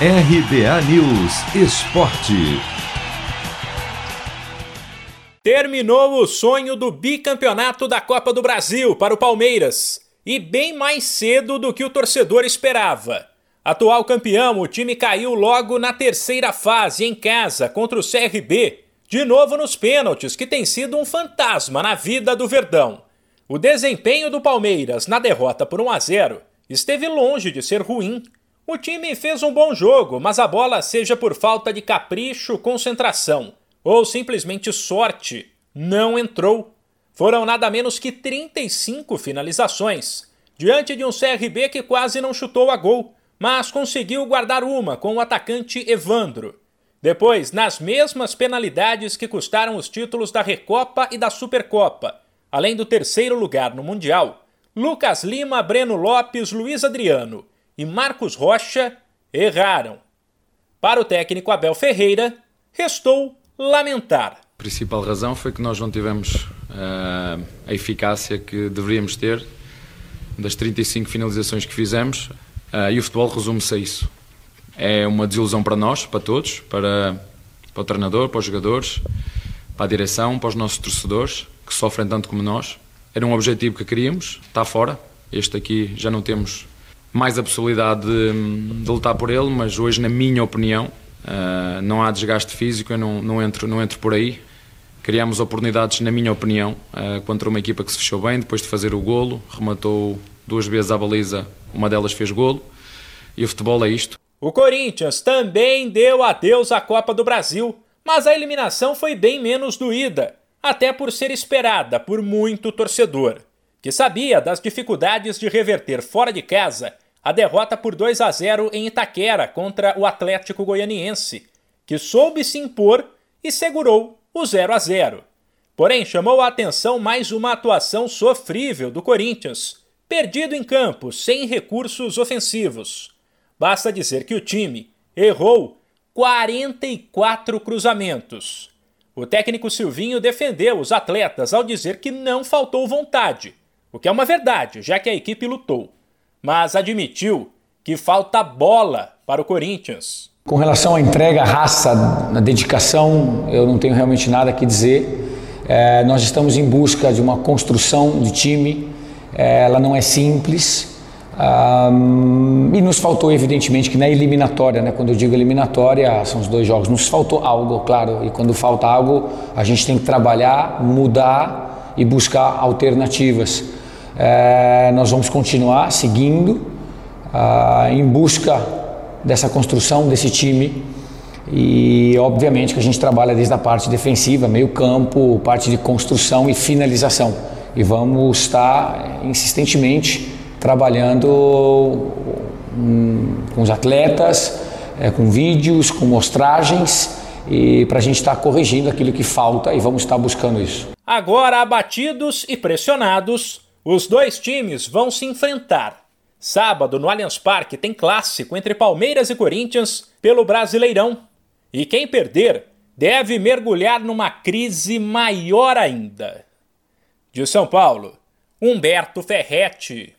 RBA News Esporte. Terminou o sonho do bicampeonato da Copa do Brasil para o Palmeiras. E bem mais cedo do que o torcedor esperava. Atual campeão, o time caiu logo na terceira fase em casa contra o CRB, de novo nos pênaltis, que tem sido um fantasma na vida do Verdão. O desempenho do Palmeiras na derrota por 1 a 0 esteve longe de ser ruim. O time fez um bom jogo, mas a bola, seja por falta de capricho, concentração ou simplesmente sorte, não entrou. Foram nada menos que 35 finalizações, diante de um CRB que quase não chutou a gol, mas conseguiu guardar uma com o atacante Evandro. Depois, nas mesmas penalidades que custaram os títulos da Recopa e da Supercopa, além do terceiro lugar no Mundial, Lucas Lima, Breno Lopes, Luiz Adriano e Marcos Rocha erraram. Para o técnico Abel Ferreira, restou lamentar. A principal razão foi que nós não tivemos uh, a eficácia que deveríamos ter das 35 finalizações que fizemos uh, e o futebol resume-se a isso. É uma desilusão para nós, para todos, para, para o treinador, para os jogadores, para a direção, para os nossos torcedores que sofrem tanto como nós. Era um objetivo que queríamos, está fora. Este aqui já não temos mais a possibilidade de, de lutar por ele, mas hoje, na minha opinião, uh, não há desgaste físico, eu não, não, entro, não entro por aí. Criámos oportunidades, na minha opinião, uh, contra uma equipa que se fechou bem, depois de fazer o golo, rematou duas vezes à baliza, uma delas fez golo, e o futebol é isto. O Corinthians também deu adeus à Copa do Brasil, mas a eliminação foi bem menos doída, até por ser esperada por muito torcedor, que sabia das dificuldades de reverter fora de casa a derrota por 2 a 0 em Itaquera contra o Atlético Goianiense, que soube se impor e segurou o 0 a 0. Porém, chamou a atenção mais uma atuação sofrível do Corinthians, perdido em campo, sem recursos ofensivos. Basta dizer que o time errou 44 cruzamentos. O técnico Silvinho defendeu os atletas ao dizer que não faltou vontade, o que é uma verdade, já que a equipe lutou mas admitiu que falta bola para o Corinthians. Com relação à entrega, raça, na dedicação, eu não tenho realmente nada a dizer. É, nós estamos em busca de uma construção de time, é, ela não é simples. Um, e nos faltou, evidentemente, que na eliminatória, né, quando eu digo eliminatória, são os dois jogos, nos faltou algo, claro, e quando falta algo, a gente tem que trabalhar, mudar e buscar alternativas. É, nós vamos continuar seguindo ah, em busca dessa construção desse time e obviamente que a gente trabalha desde a parte defensiva, meio campo, parte de construção e finalização e vamos estar insistentemente trabalhando hum, com os atletas, é, com vídeos, com mostragens e para a gente estar corrigindo aquilo que falta e vamos estar buscando isso. Agora abatidos e pressionados, os dois times vão se enfrentar. Sábado, no Allianz Parque, tem clássico entre Palmeiras e Corinthians pelo Brasileirão. E quem perder deve mergulhar numa crise maior ainda. De São Paulo, Humberto Ferretti.